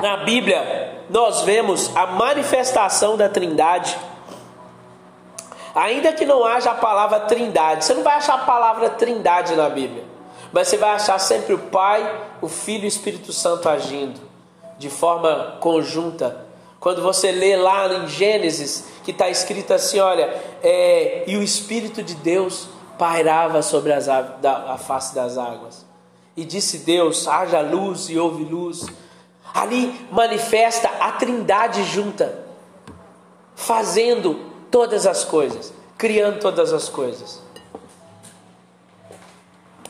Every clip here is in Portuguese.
na Bíblia nós vemos a manifestação da Trindade. Ainda que não haja a palavra Trindade, você não vai achar a palavra Trindade na Bíblia, mas você vai achar sempre o Pai, o Filho e o Espírito Santo agindo de forma conjunta. Quando você lê lá em Gênesis, que está escrito assim: olha, é, e o Espírito de Deus pairava sobre as, da, a face das águas. E disse Deus: haja luz e houve luz. Ali manifesta a trindade junta, fazendo todas as coisas, criando todas as coisas.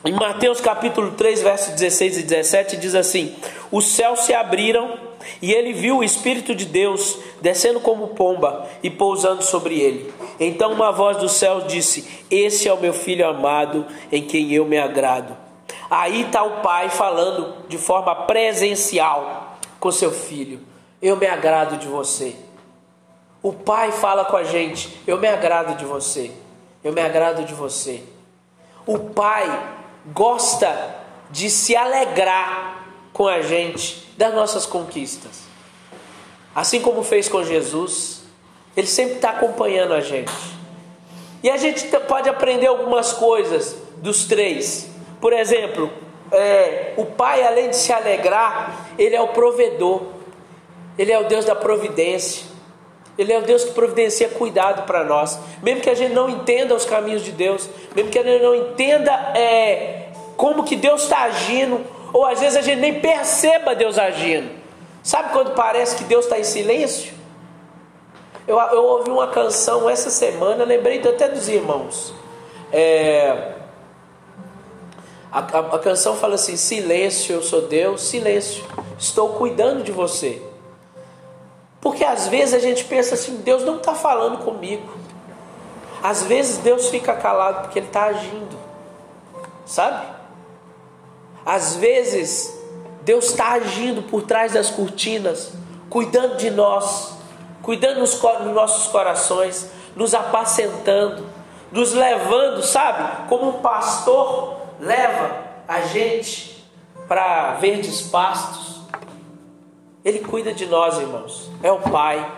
Em Mateus capítulo 3, versos 16 e 17, diz assim: Os céus se abriram e ele viu o Espírito de Deus descendo como pomba e pousando sobre ele. Então uma voz do céu disse: Esse é o meu filho amado, em quem eu me agrado. Aí está o pai falando de forma presencial com seu filho: Eu me agrado de você. O pai fala com a gente: Eu me agrado de você. Eu me agrado de você. O pai gosta de se alegrar com a gente das nossas conquistas. Assim como fez com Jesus, ele sempre está acompanhando a gente. E a gente pode aprender algumas coisas dos três. Por exemplo, é, o pai, além de se alegrar, ele é o provedor, ele é o Deus da providência. Ele é o Deus que providencia cuidado para nós. Mesmo que a gente não entenda os caminhos de Deus, mesmo que a gente não entenda é, como que Deus está agindo, ou às vezes a gente nem perceba Deus agindo. Sabe quando parece que Deus está em silêncio? Eu, eu, ouvi uma canção essa semana, lembrei até dos irmãos. É, a, a, a canção fala assim: silêncio, eu sou Deus, silêncio, estou cuidando de você. Porque às vezes a gente pensa assim: Deus não está falando comigo. Às vezes Deus fica calado porque Ele está agindo, sabe? Às vezes Deus está agindo por trás das cortinas, cuidando de nós, cuidando dos nossos corações, nos apacentando, nos levando, sabe? Como um pastor leva a gente para verdes pastos. Ele cuida de nós, irmãos. É o Pai.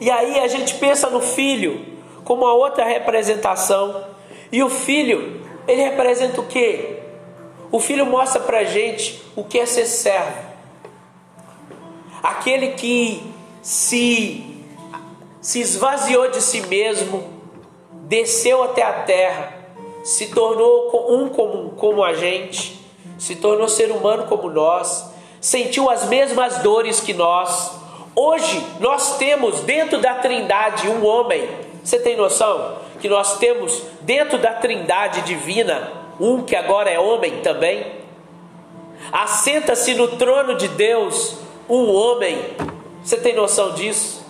E aí a gente pensa no filho como a outra representação. E o filho, ele representa o quê? O filho mostra para a gente o que é ser servo. Aquele que se, se esvaziou de si mesmo, desceu até a terra se tornou um como, como a gente, se tornou ser humano como nós, sentiu as mesmas dores que nós. Hoje nós temos dentro da Trindade um homem. Você tem noção que nós temos dentro da Trindade divina um que agora é homem também? Assenta-se no trono de Deus um homem. Você tem noção disso?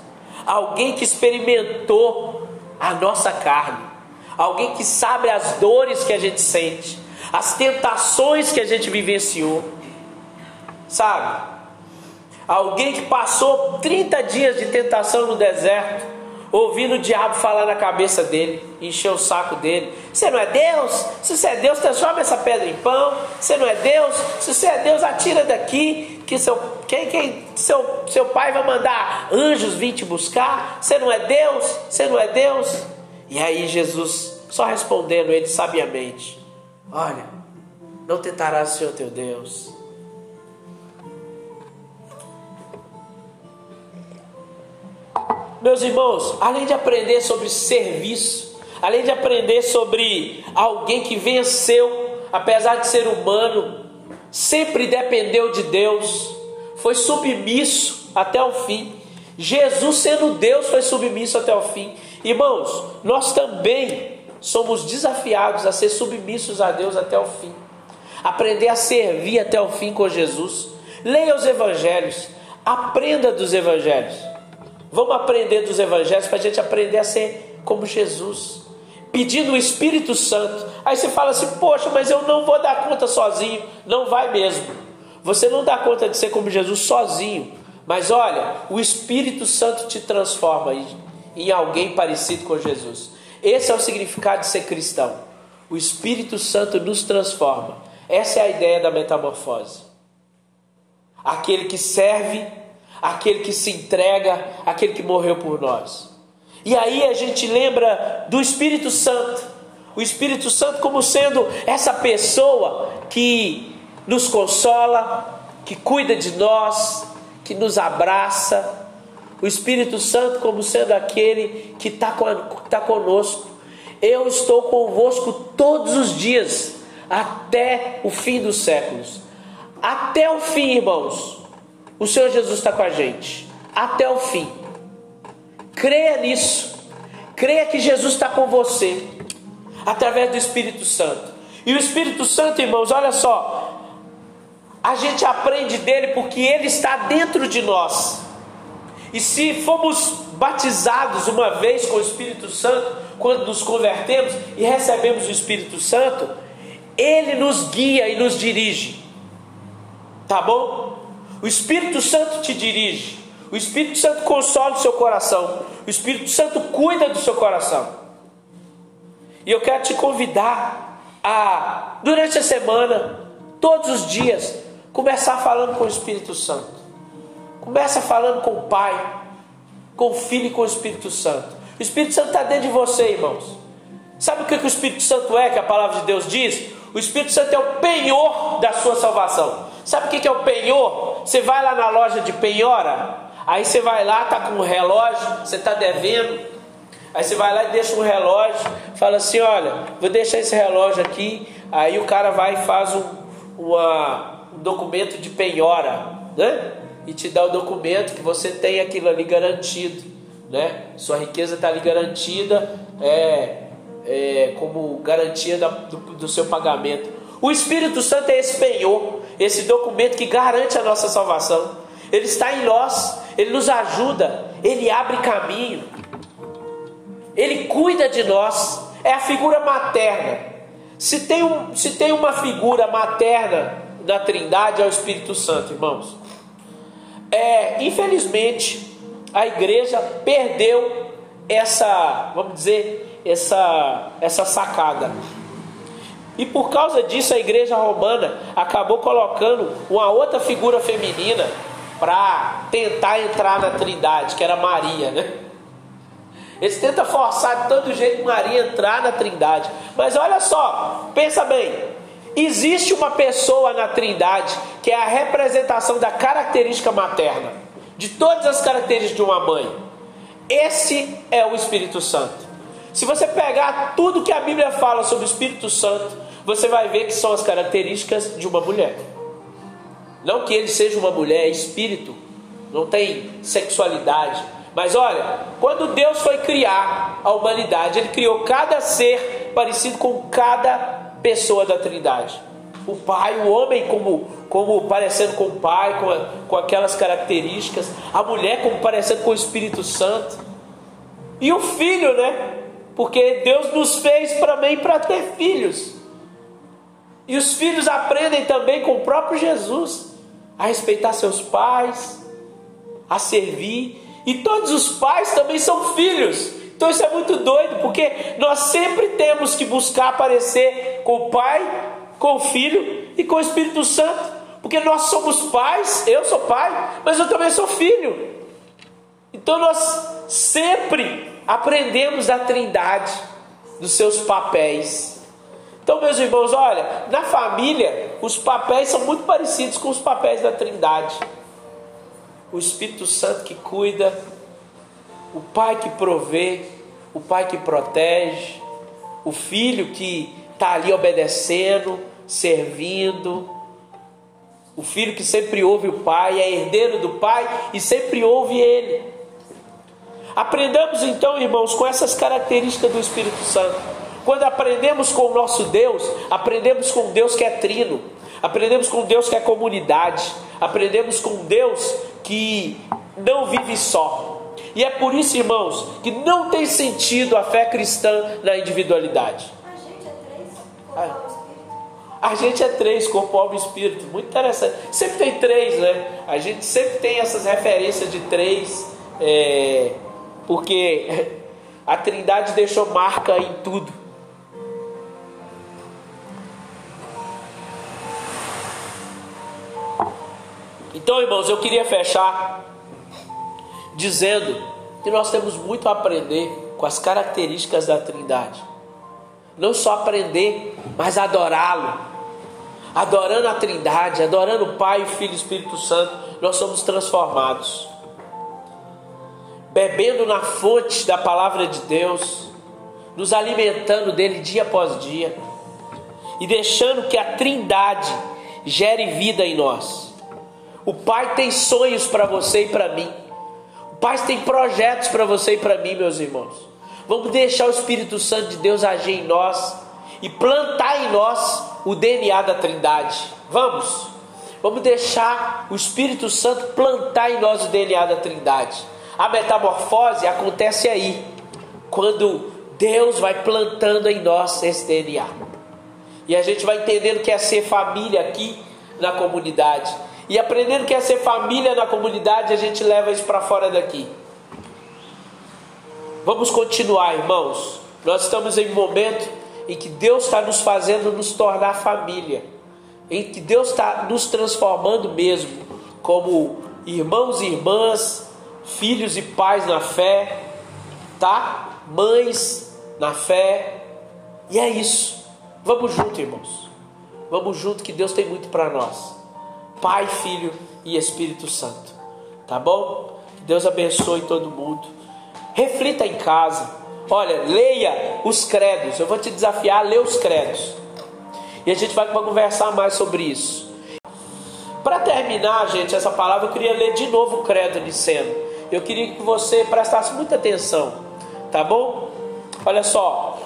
Alguém que experimentou a nossa carne alguém que sabe as dores que a gente sente, as tentações que a gente vivenciou, sabe? Alguém que passou 30 dias de tentação no deserto, ouvindo o diabo falar na cabeça dele, encher o saco dele. Você não é Deus? Se você é Deus, transforma essa pedra em pão. Você não é Deus? Se você é Deus, atira daqui, que seu, quem, quem, seu, seu pai vai mandar anjos vir te buscar. Você não é Deus? Você não é Deus? E aí Jesus, só respondendo ele sabiamente: Olha, não tentarás o Senhor teu Deus. Meus irmãos, além de aprender sobre serviço, além de aprender sobre alguém que venceu, apesar de ser humano, sempre dependeu de Deus, foi submisso até o fim. Jesus, sendo Deus, foi submisso até o fim. Irmãos, nós também somos desafiados a ser submissos a Deus até o fim, aprender a servir até o fim com Jesus. Leia os evangelhos, aprenda dos evangelhos. Vamos aprender dos evangelhos para a gente aprender a ser como Jesus, pedindo o Espírito Santo. Aí você fala assim: Poxa, mas eu não vou dar conta sozinho. Não vai mesmo. Você não dá conta de ser como Jesus sozinho. Mas olha, o Espírito Santo te transforma em alguém parecido com Jesus. Esse é o significado de ser cristão. O Espírito Santo nos transforma. Essa é a ideia da metamorfose. aquele que serve, aquele que se entrega, aquele que morreu por nós. E aí a gente lembra do Espírito Santo, o Espírito Santo como sendo essa pessoa que nos consola, que cuida de nós, que nos abraça. O Espírito Santo como sendo aquele que está tá conosco. Eu estou convosco todos os dias, até o fim dos séculos. Até o fim, irmãos. O Senhor Jesus está com a gente. Até o fim. Creia nisso. Creia que Jesus está com você. Através do Espírito Santo. E o Espírito Santo, irmãos, olha só. A gente aprende dele porque ele está dentro de nós. E se fomos batizados uma vez com o Espírito Santo, quando nos convertemos e recebemos o Espírito Santo, ele nos guia e nos dirige. Tá bom? O Espírito Santo te dirige. O Espírito Santo consola o seu coração. O Espírito Santo cuida do seu coração. E eu quero te convidar a, durante a semana, todos os dias, começar falando com o Espírito Santo. Começa falando com o Pai, com o Filho e com o Espírito Santo. O Espírito Santo está dentro de você, irmãos. Sabe o que o Espírito Santo é, que a palavra de Deus diz? O Espírito Santo é o penhor da sua salvação. Sabe o que é o penhor? Você vai lá na loja de penhora, aí você vai lá, tá com um relógio, você está devendo, aí você vai lá e deixa um relógio, fala assim, olha, vou deixar esse relógio aqui, aí o cara vai e faz um, uma, um documento de penhora, né? E te dá o documento que você tem aquilo ali garantido, né? Sua riqueza está ali garantida, é, é como garantia da, do, do seu pagamento. O Espírito Santo é esse penhor esse documento que garante a nossa salvação. Ele está em nós, ele nos ajuda, ele abre caminho, ele cuida de nós, é a figura materna. Se tem, um, se tem uma figura materna da Trindade, é o Espírito Santo, irmãos. É, infelizmente, a igreja perdeu essa, vamos dizer, essa, essa sacada. E por causa disso a igreja romana acabou colocando uma outra figura feminina para tentar entrar na Trindade, que era Maria, né? Eles tentam forçar de todo jeito Maria entrar na Trindade. Mas olha só, pensa bem. Existe uma pessoa na Trindade que é a representação da característica materna, de todas as características de uma mãe. Esse é o Espírito Santo. Se você pegar tudo que a Bíblia fala sobre o Espírito Santo, você vai ver que são as características de uma mulher. Não que ele seja uma mulher, é espírito, não tem sexualidade. Mas olha, quando Deus foi criar a humanidade, Ele criou cada ser parecido com cada pessoa da Trindade. O Pai, o homem como, como parecendo com o Pai, com, a, com aquelas características. A mulher como parecendo com o Espírito Santo. E o filho, né? Porque Deus nos fez também para ter filhos. E os filhos aprendem também com o próprio Jesus a respeitar seus pais, a servir. E todos os pais também são filhos. Então isso é muito doido, porque nós sempre temos que buscar aparecer com o Pai, com o Filho e com o Espírito Santo. Porque nós somos pais, eu sou pai, mas eu também sou filho. Então nós sempre aprendemos da Trindade, dos seus papéis. Então, meus irmãos, olha, na família, os papéis são muito parecidos com os papéis da Trindade. O Espírito Santo que cuida, o Pai que provê, o Pai que protege, o Filho que está ali obedecendo, servindo, o Filho que sempre ouve o Pai, é herdeiro do Pai e sempre ouve Ele. Aprendamos então, irmãos, com essas características do Espírito Santo. Quando aprendemos com o nosso Deus, aprendemos com Deus que é trino, aprendemos com Deus que é comunidade, aprendemos com Deus que não vive só. E é por isso, irmãos, que não tem sentido a fé cristã na individualidade. A gente é três, corpo, alma e espírito. Muito interessante. Sempre tem três, né? A gente sempre tem essas referências de três, é, porque a Trindade deixou marca em tudo. Então, irmãos, eu queria fechar dizendo que nós temos muito a aprender com as características da Trindade. Não só aprender, mas adorá-lo. Adorando a Trindade, adorando o Pai, o Filho e o Espírito Santo, nós somos transformados. Bebendo na fonte da palavra de Deus, nos alimentando dele dia após dia e deixando que a Trindade gere vida em nós. O Pai tem sonhos para você e para mim. O Pai tem projetos para você e para mim, meus irmãos. Vamos deixar o Espírito Santo de Deus agir em nós e plantar em nós o DNA da Trindade. Vamos. Vamos deixar o Espírito Santo plantar em nós o DNA da Trindade. A metamorfose acontece aí, quando Deus vai plantando em nós esse DNA. E a gente vai entendendo que é ser família aqui na comunidade. E aprendendo que é ser família na comunidade, a gente leva isso para fora daqui. Vamos continuar, irmãos. Nós estamos em um momento em que Deus está nos fazendo nos tornar família, em que Deus está nos transformando mesmo, como irmãos e irmãs, filhos e pais na fé, tá? Mães na fé, e é isso. Vamos junto, irmãos. Vamos junto que Deus tem muito para nós. Pai, Filho e Espírito Santo. Tá bom? Que Deus abençoe todo mundo. Reflita em casa. Olha, leia os credos. Eu vou te desafiar a ler os credos. E a gente vai conversar mais sobre isso. Para terminar, gente, essa palavra eu queria ler de novo o credo de cena. Eu queria que você prestasse muita atenção, tá bom? Olha só,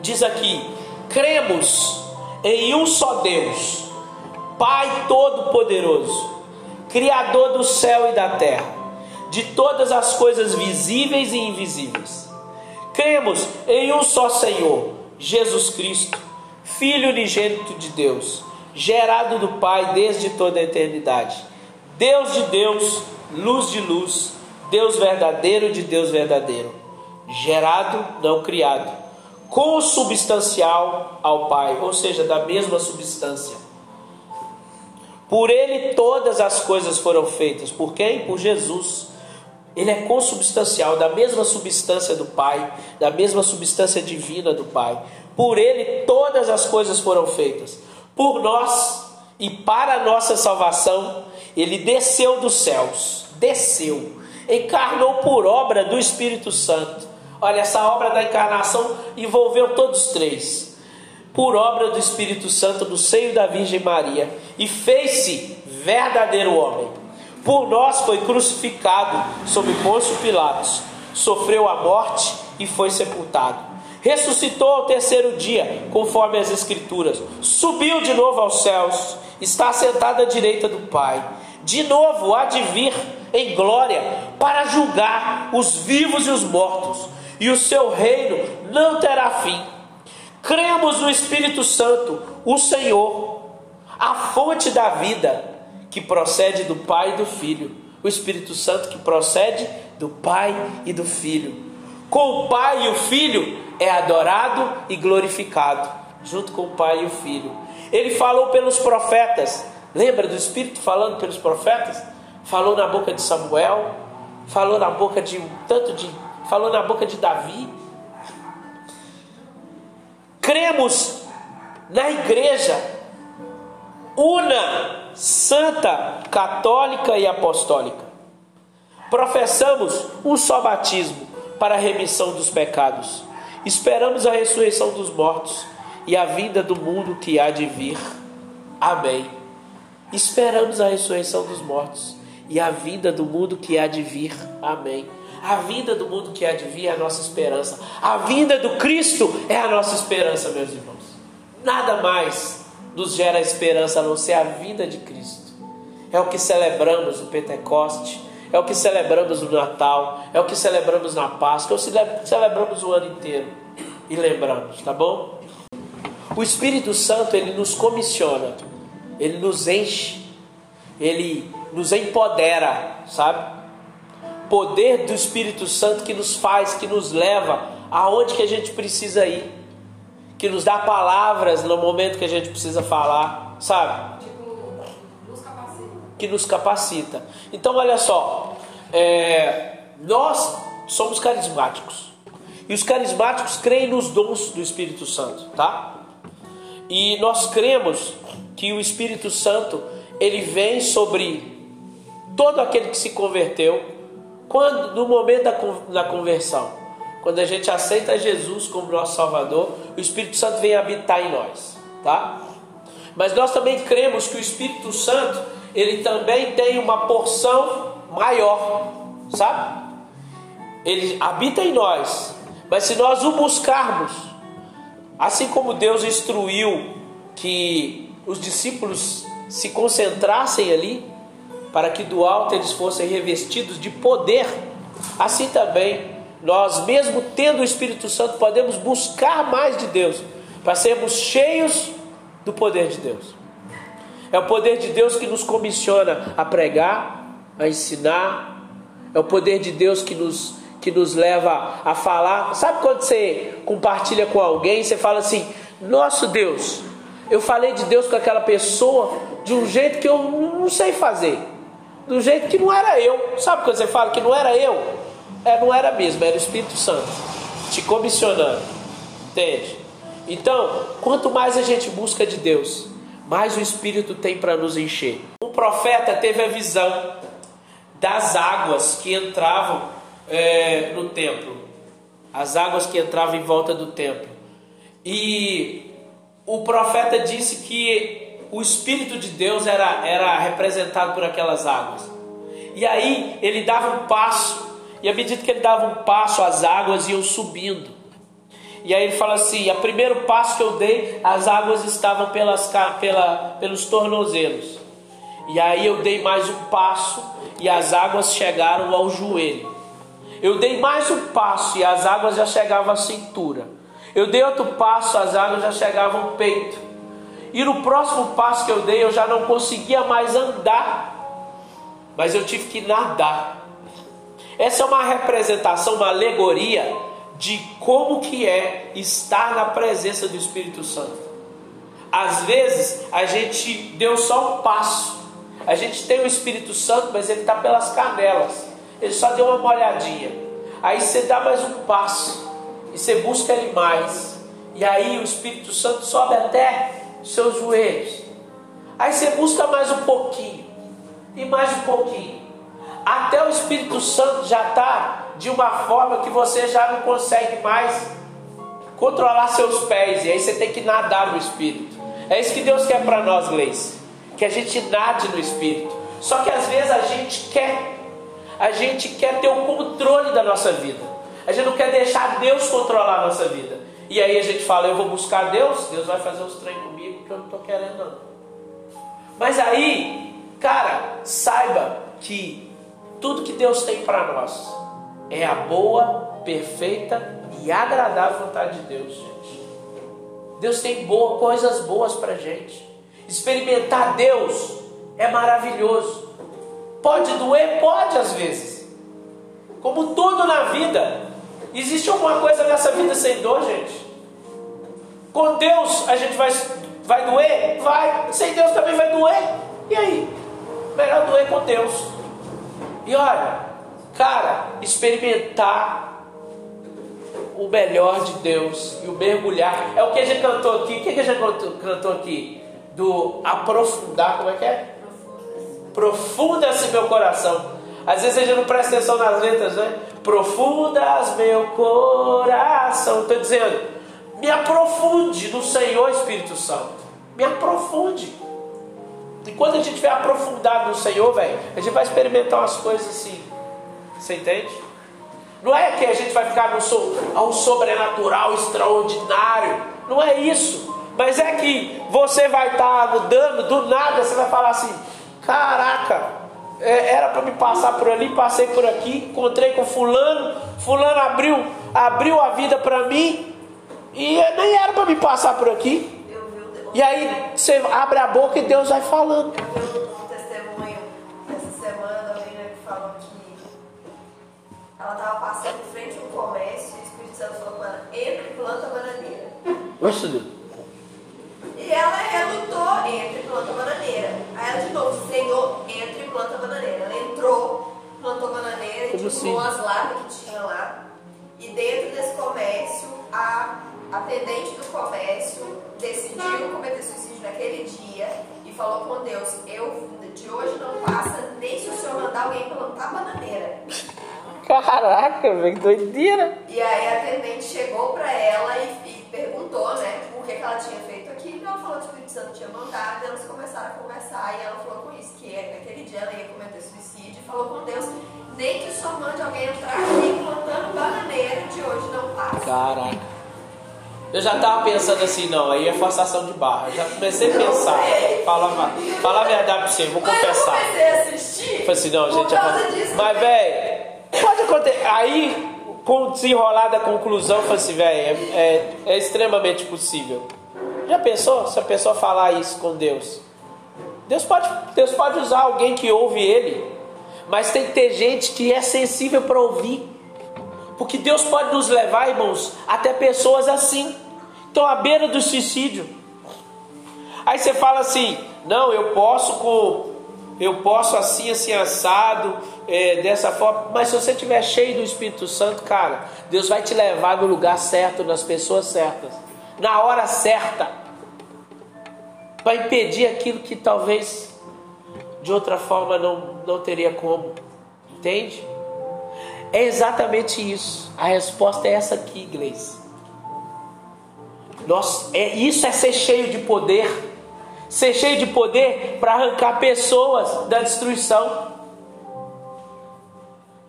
diz aqui: cremos em um só Deus, Pai Todo-Poderoso, Criador do céu e da terra, de todas as coisas visíveis e invisíveis. Cremos em um só Senhor, Jesus Cristo, Filho unigênito de Deus, gerado do Pai desde toda a eternidade. Deus de Deus, luz de luz, Deus verdadeiro de Deus verdadeiro, gerado, não criado consubstancial ao Pai, ou seja, da mesma substância. Por ele todas as coisas foram feitas. Por quem? Por Jesus. Ele é consubstancial, da mesma substância do Pai, da mesma substância divina do Pai. Por ele todas as coisas foram feitas. Por nós e para a nossa salvação, ele desceu dos céus, desceu, encarnou por obra do Espírito Santo Olha, essa obra da encarnação envolveu todos três. Por obra do Espírito Santo no seio da Virgem Maria, e fez-se verdadeiro homem. Por nós foi crucificado sob Pôncio Pilatos, sofreu a morte e foi sepultado. Ressuscitou ao terceiro dia, conforme as Escrituras. Subiu de novo aos céus, está sentado à direita do Pai. De novo há de vir em glória para julgar os vivos e os mortos e o seu reino não terá fim. Cremos no Espírito Santo, o Senhor, a fonte da vida, que procede do Pai e do Filho. O Espírito Santo que procede do Pai e do Filho. Com o Pai e o Filho é adorado e glorificado, junto com o Pai e o Filho. Ele falou pelos profetas. Lembra do Espírito falando pelos profetas? Falou na boca de Samuel, falou na boca de tanto de falou na boca de Davi. Cremos na igreja una, santa, católica e apostólica. Professamos um só batismo para a remissão dos pecados. Esperamos a ressurreição dos mortos e a vinda do mundo que há de vir. Amém. Esperamos a ressurreição dos mortos e a vinda do mundo que há de vir. Amém. A vinda do mundo que há de vir é a nossa esperança. A vinda do Cristo é a nossa esperança, meus irmãos. Nada mais nos gera esperança a não ser a vinda de Cristo. É o que celebramos no Pentecoste, é o que celebramos no Natal, é o que celebramos na Páscoa, é o que celebramos o ano inteiro e lembramos, tá bom? O Espírito Santo ele nos comissiona, ele nos enche, ele nos empodera, sabe? Poder do Espírito Santo que nos faz, que nos leva aonde que a gente precisa ir, que nos dá palavras no momento que a gente precisa falar, sabe? Que nos capacita. Então, olha só, é, nós somos carismáticos. E os carismáticos creem nos dons do Espírito Santo, tá? E nós cremos que o Espírito Santo ele vem sobre todo aquele que se converteu quando no momento da, da conversão. Quando a gente aceita Jesus como nosso Salvador, o Espírito Santo vem habitar em nós, tá? Mas nós também cremos que o Espírito Santo, ele também tem uma porção maior, sabe? Ele habita em nós, mas se nós o buscarmos, assim como Deus instruiu que os discípulos se concentrassem ali, para que do alto eles fossem revestidos de poder, assim também nós, mesmo tendo o Espírito Santo, podemos buscar mais de Deus, para sermos cheios do poder de Deus. É o poder de Deus que nos comissiona a pregar, a ensinar, é o poder de Deus que nos, que nos leva a falar. Sabe quando você compartilha com alguém, você fala assim: Nosso Deus, eu falei de Deus com aquela pessoa de um jeito que eu não sei fazer, do jeito que não era eu. Sabe quando você fala que não era eu? É, não era mesmo, era o Espírito Santo te comissionando, entende? Então, quanto mais a gente busca de Deus, mais o Espírito tem para nos encher. Um profeta teve a visão das águas que entravam é, no templo, as águas que entravam em volta do templo. E o profeta disse que o Espírito de Deus era, era representado por aquelas águas. E aí ele dava um passo, e à medida que ele dava um passo, as águas iam subindo. E aí ele fala assim: o primeiro passo que eu dei, as águas estavam pelas, pela, pelos tornozelos. E aí eu dei mais um passo e as águas chegaram ao joelho. Eu dei mais um passo e as águas já chegavam à cintura. Eu dei outro passo, as águas já chegavam ao peito. E no próximo passo que eu dei, eu já não conseguia mais andar, mas eu tive que nadar. Essa é uma representação, uma alegoria de como que é estar na presença do Espírito Santo. Às vezes a gente deu só um passo. A gente tem o Espírito Santo, mas ele está pelas canelas. Ele só deu uma molhadinha. Aí você dá mais um passo e você busca ele mais. E aí o Espírito Santo sobe até seus joelhos. Aí você busca mais um pouquinho e mais um pouquinho. Até o Espírito Santo já está de uma forma que você já não consegue mais controlar seus pés, e aí você tem que nadar no Espírito. É isso que Deus quer para nós, Gleice, que a gente nade no Espírito. Só que às vezes a gente quer, a gente quer ter o controle da nossa vida. A gente não quer deixar Deus controlar a nossa vida. E aí a gente fala, eu vou buscar Deus, Deus vai fazer os trem comigo que eu não estou querendo não. Mas aí, cara, saiba que tudo que Deus tem para nós, é a boa, perfeita e agradável vontade de Deus, gente. Deus tem boa, coisas boas para gente. Experimentar Deus é maravilhoso. Pode doer? Pode às vezes. Como tudo na vida. Existe alguma coisa nessa vida sem dor, gente? Com Deus a gente vai, vai doer? Vai. Sem Deus também vai doer. E aí? Melhor doer com Deus. E olha, Cara, experimentar o melhor de Deus e o mergulhar. É o que a gente cantou aqui. O que a gente cantou aqui? Do aprofundar, como é que é? Profunda-se meu coração. Às vezes a gente não presta atenção nas letras, né? Profundas meu coração. Estou dizendo, me aprofunde no Senhor Espírito Santo. Me aprofunde. E quando a gente estiver aprofundado no Senhor, velho, a gente vai experimentar umas coisas assim você entende? Não é que a gente vai ficar no so, ao sobrenatural extraordinário. Não é isso. Mas é que você vai estar mudando, do nada você vai falar assim: caraca, era para me passar por ali, passei por aqui, encontrei com fulano, fulano abriu, abriu a vida para mim e nem era para me passar por aqui. E aí você abre a boca e Deus vai falando. ela estava passando em frente a um comércio e o Espírito Santo falou para ela, entre e planta bananeira. Nossa Deus. No sítio. com as latas que tinha lá. E dentro desse comércio, a atendente do comércio decidiu cometer suicídio naquele dia e falou com Deus: Eu de hoje não passa nem se o senhor mandar alguém plantar bananeira. Caraca, velho, doideira. E aí a atendente chegou pra ela e, e perguntou, né, por que, que ela tinha feito aquilo. E ela falou que o Espírito Santo tinha mandado. E elas começaram a conversar. E ela falou com isso, que naquele dia ela ia cometer suicídio. E falou com Deus: nem que senhor mande alguém entrar aqui plantando bananeira, de hoje não passa. Caraca. Eu já tava pensando assim, não, aí é forçação de barra. Eu já comecei a pensar. Fala, fala a verdade pra você, vou Mas eu confessar. comecei a assistir. Falei assim, não, gente, é... disso. mas velho, pode acontecer. Aí, com desenrolar da conclusão, eu falei assim, velho, é, é- é extremamente possível. Já pensou se a pessoa falar isso com Deus? Deus pode, Deus pode usar alguém que ouve Ele, mas tem que ter gente que é sensível para ouvir. Porque Deus pode nos levar, irmãos, até pessoas assim. Estão à beira do suicídio. Aí você fala assim: não, eu posso com, eu posso assim, assim assado, é, dessa forma. Mas se você estiver cheio do Espírito Santo, cara, Deus vai te levar no lugar certo, nas pessoas certas, na hora certa, vai impedir aquilo que talvez de outra forma não, não teria como. Entende? É exatamente isso. A resposta é essa aqui, igreja. Nós, é, isso é ser cheio de poder. Ser cheio de poder para arrancar pessoas da destruição.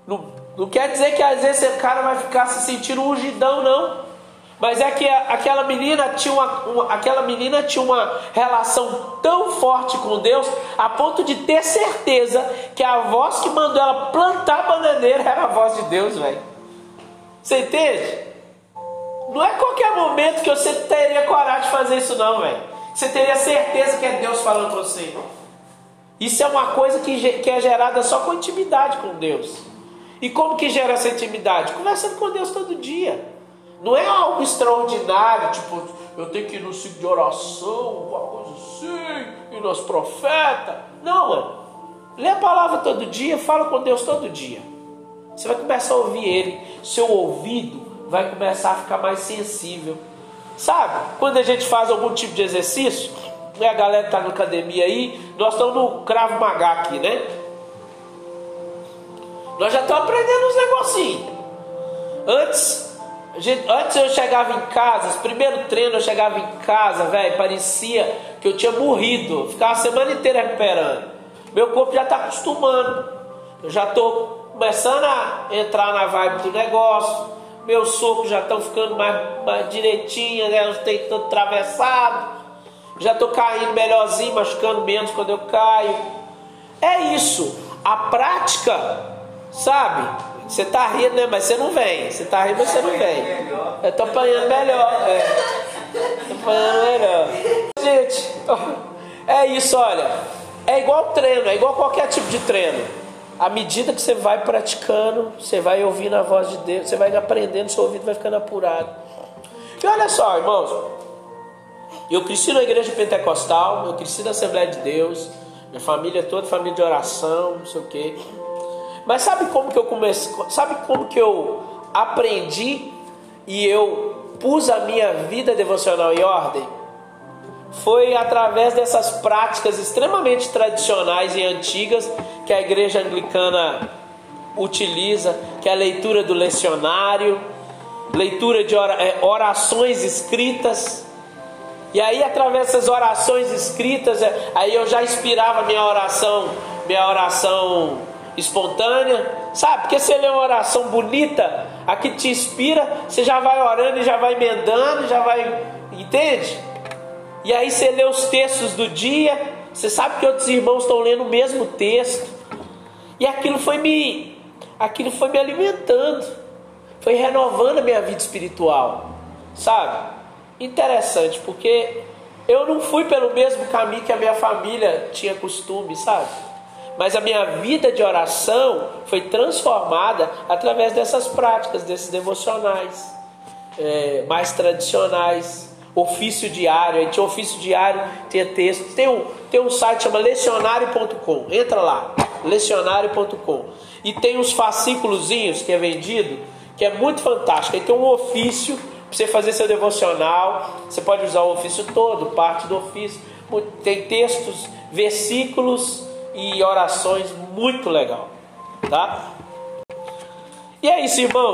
Não, não quer dizer que às vezes o cara vai ficar se sentindo ungidão, não. Mas é que aquela menina tinha uma, uma- aquela menina tinha uma relação tão forte com Deus a ponto de ter certeza que a voz que mandou ela plantar a bananeira era a voz de Deus, velho. Você entende? Não é qualquer momento que você teria coragem de fazer isso, não, velho. Você teria certeza que é Deus falando com você. Isso é uma coisa que, que é gerada só com intimidade com Deus. E como que gera essa intimidade? Conversando com Deus todo dia. Não é algo extraordinário, tipo, eu tenho que ir no ciclo de oração, uma coisa assim, e nos profetas. Não, mano. Lê a palavra todo dia, fala com Deus todo dia. Você vai começar a ouvir Ele. Seu ouvido vai começar a ficar mais sensível. Sabe? Quando a gente faz algum tipo de exercício, né, a galera está na academia aí, nós estamos no Cravo Magá aqui, né? Nós já estamos aprendendo uns negocinhos. Antes, antes eu chegava em casa, os primeiros treinos eu chegava em casa, velho, parecia que eu tinha morrido. Ficava a semana inteira recuperando. Meu corpo já está acostumando. Eu já estou começando a entrar na vibe do negócio. Meus socos já estão ficando mais, mais direitinho, né? Não tem tanto. Já estou caindo melhorzinho, machucando menos quando eu caio. É isso. A prática, sabe? Você tá rindo, né? Mas você não vem. Você tá rindo, mas você não vem. Eu tô apanhando melhor. É. Tô apanhando melhor. Gente, é isso, olha. É igual treino, é igual qualquer tipo de treino. À medida que você vai praticando, você vai ouvindo a voz de Deus, você vai aprendendo, seu ouvido vai ficando apurado. E olha só, irmãos, eu cresci na igreja pentecostal, eu cresci na Assembleia de Deus, minha família é toda família de oração, não sei o quê. Mas sabe como que eu comecei? Sabe como que eu aprendi e eu pus a minha vida devocional em ordem? Foi através dessas práticas extremamente tradicionais e antigas que a igreja anglicana utiliza, que é a leitura do lecionário, leitura de eh, orações escritas. E aí, através dessas orações escritas, eh, aí eu já inspirava minha oração, minha oração espontânea, sabe? Porque você lê uma oração bonita, a que te inspira, você já vai orando e já vai emendando, já vai, entende? E aí você lê os textos do dia, você sabe que outros irmãos estão lendo o mesmo texto. E aquilo foi me aquilo foi me alimentando. Foi renovando a minha vida espiritual. Sabe? Interessante, porque eu não fui pelo mesmo caminho que a minha família tinha costume, sabe? Mas a minha vida de oração foi transformada através dessas práticas, desses devocionais é, mais tradicionais. Ofício diário, aí tinha ofício diário, tinha texto. Tem um, tem um site chama lecionário.com, entra lá. lecionário.com. E tem uns fascículozinhos que é vendido, que é muito fantástico. Aí tem um ofício para você fazer seu devocional. Você pode usar o ofício todo, parte do ofício. Tem textos, versículos e orações muito legal, tá? E é isso, irmão.